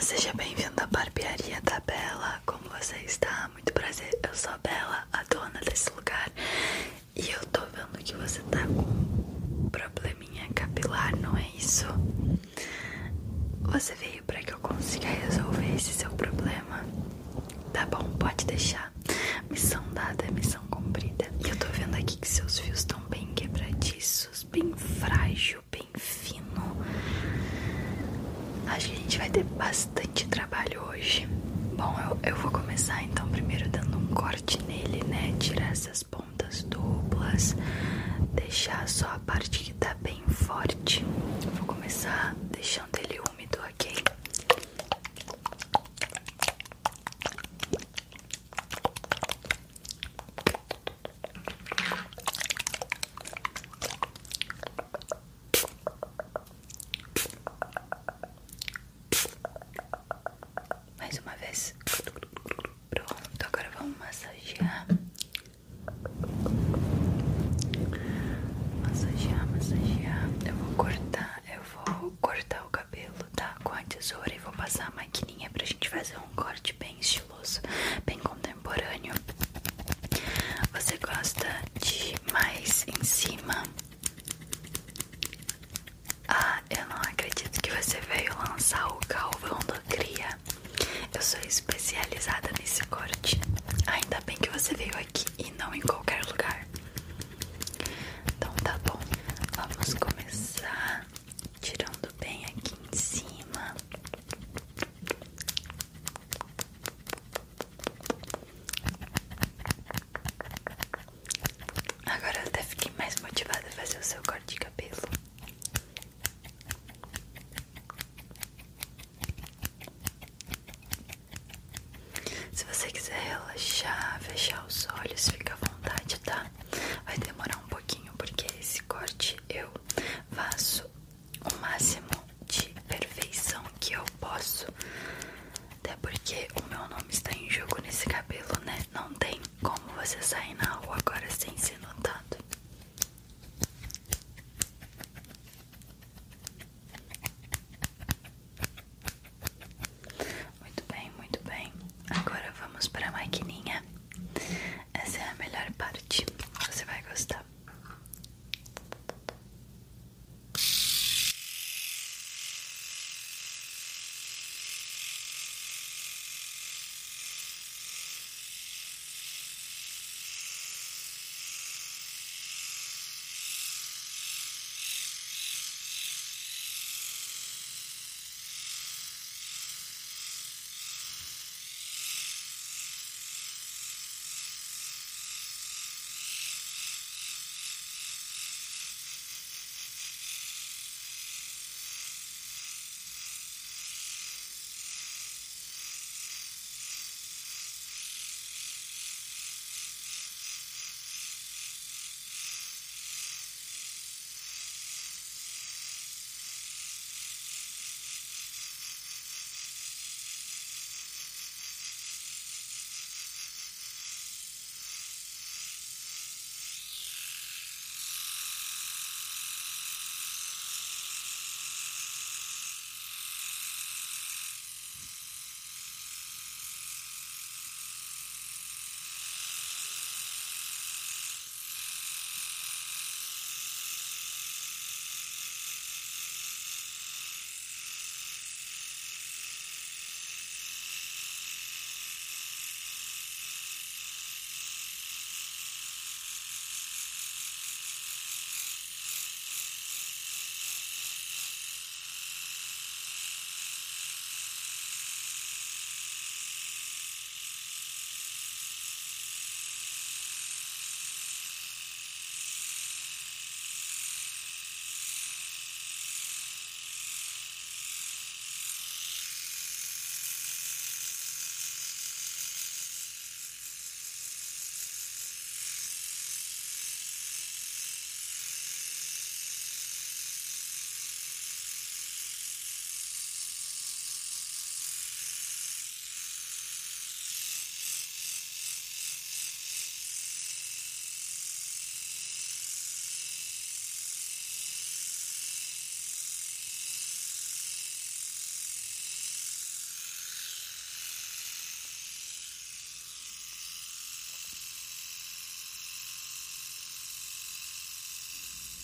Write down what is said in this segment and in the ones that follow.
seja bem-vindo à barbearia da Bela. Como você está? Muito prazer. Eu sou a Bela, a dona desse lugar. E eu tô vendo que você tá com um probleminha capilar, não é isso? Você veio para que eu consiga resolver esse seu problema. Tá bom, pode deixar. Missão dada missão cumprida. E eu tô vendo aqui que seus fios estão bem quebradiços, bem frágil, bem fino. Acho que a gente vai ter bastante trabalho hoje. Bom, eu, eu vou começar então primeiro dando um corte nele, né? Tirar essas pontas duplas, deixar só a parte que tá bem forte. vou começar deixando ele úmido, ok? Mais uma vez. Pronto, agora vamos massagear. Massagear, massagear. Eu vou cortar, eu vou cortar o cabelo, tá? Com a tesoura e vou passar a maquininha pra gente fazer um corte bem estiloso, bem contemporâneo. Você gosta de mais em cima? Ah, eu não acredito que você veio lançar o calvão do Cria. Eu sou especializada nesse corte. Ainda bem que você veio aqui e não em qualquer lugar. Então tá bom. Vamos começar tirando bem aqui em cima. Agora eu até fiquei mais motivada a fazer o seu corte de cabelo. Se você quiser relaxar, fechar os olhos, fica à vontade, tá? Vai demorar um pouquinho porque esse corte eu faço o máximo de perfeição que eu posso. Até porque o meu nome está em jogo nesse cabelo, né? Não tem como você sair na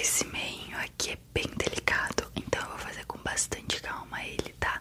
Esse meinho aqui é bem delicado, então eu vou fazer com bastante calma ele, tá?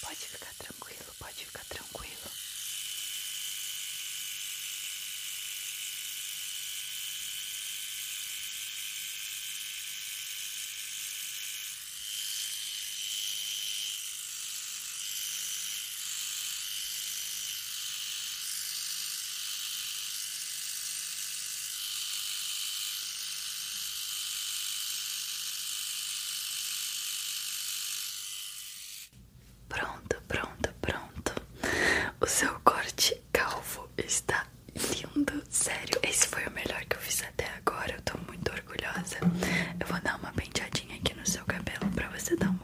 Pode ficar tranquilo, pode ficar tranquilo. O seu corte calvo está lindo, sério. Esse foi o melhor que eu fiz até agora. Eu tô muito orgulhosa. Eu vou dar uma penteadinha aqui no seu cabelo pra você dar uma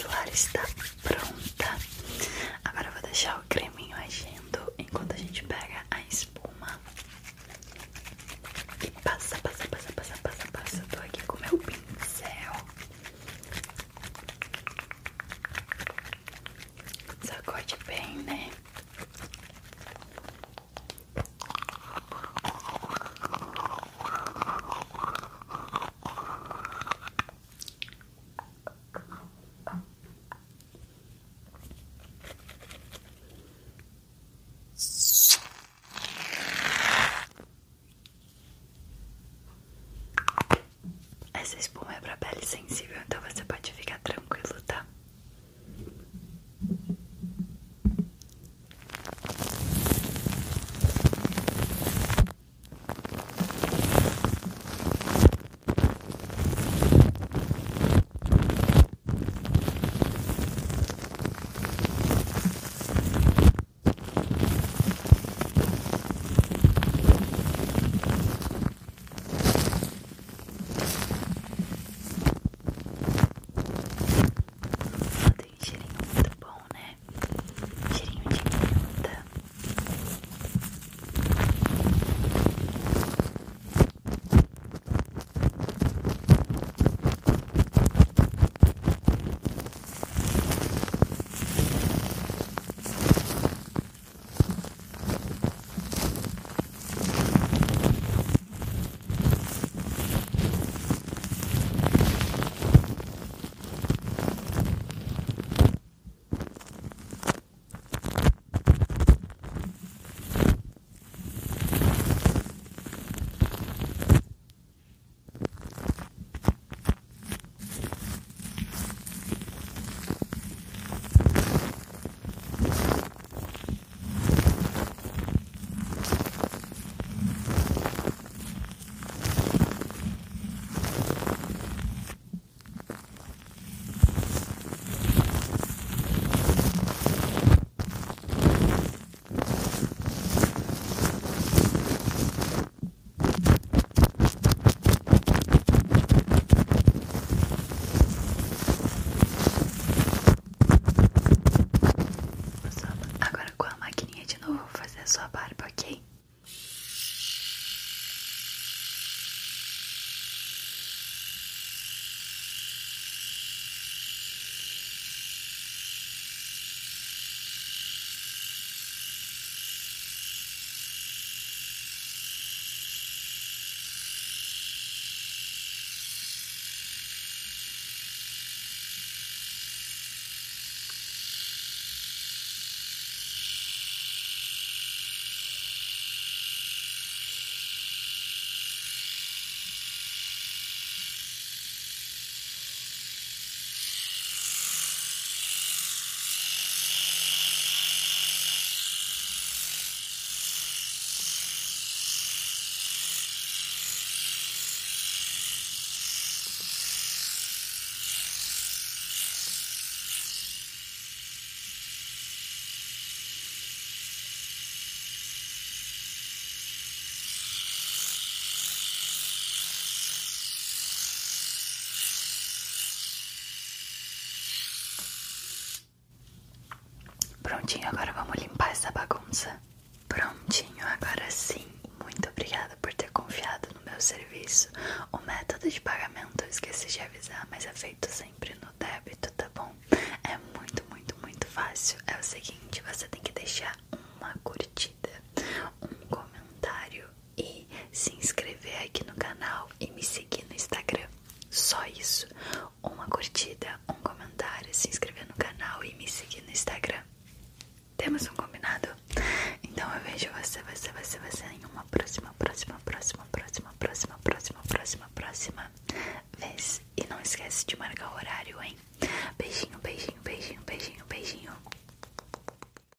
maxilar está pronta. Agora eu vou deixar o creminho agindo enquanto a gente pega Prontinho, agora vamos limpar essa bagunça. Prontinho, agora sim. Muito obrigada por ter confiado no meu serviço. O método de pagamento eu esqueci de avisar, mas é feito sempre no débito, tá bom? É muito, muito, muito fácil. É o seguinte: você tem que deixar uma curtida,